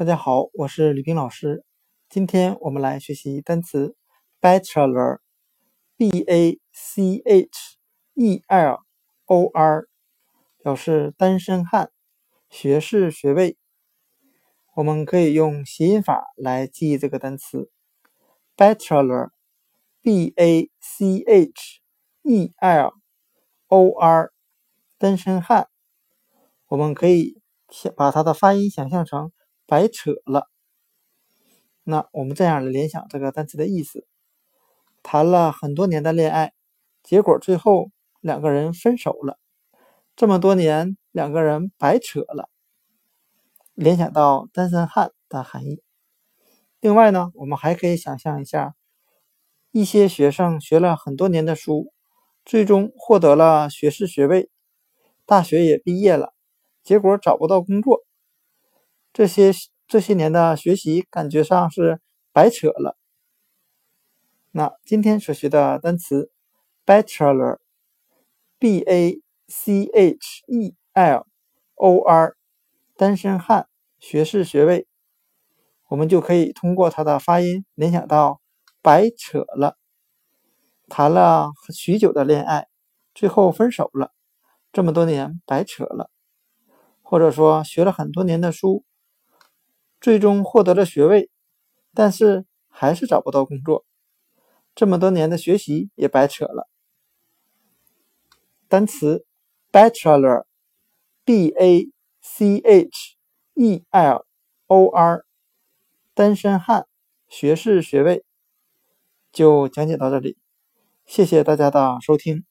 大家好，我是吕冰老师。今天我们来学习单词 bachelor，b a c h e l o r，表示单身汉、学士学位。我们可以用谐音法来记忆这个单词 bachelor，b a c h e l o r，单身汉。我们可以想把它的发音想象成。白扯了，那我们这样联想这个单词的意思：谈了很多年的恋爱，结果最后两个人分手了。这么多年，两个人白扯了，联想到单身汉的含义。另外呢，我们还可以想象一下，一些学生学了很多年的书，最终获得了学士学位，大学也毕业了，结果找不到工作。这些这些年的学习感觉上是白扯了。那今天所学的单词 bachelor，b a c h e l o r，单身汉，学士学位，我们就可以通过它的发音联想到白扯了。谈了许久的恋爱，最后分手了，这么多年白扯了。或者说学了很多年的书。最终获得了学位，但是还是找不到工作，这么多年的学习也白扯了。单词 bachelor，b a c h e l o r，单身汉，学士学位，就讲解到这里，谢谢大家的收听。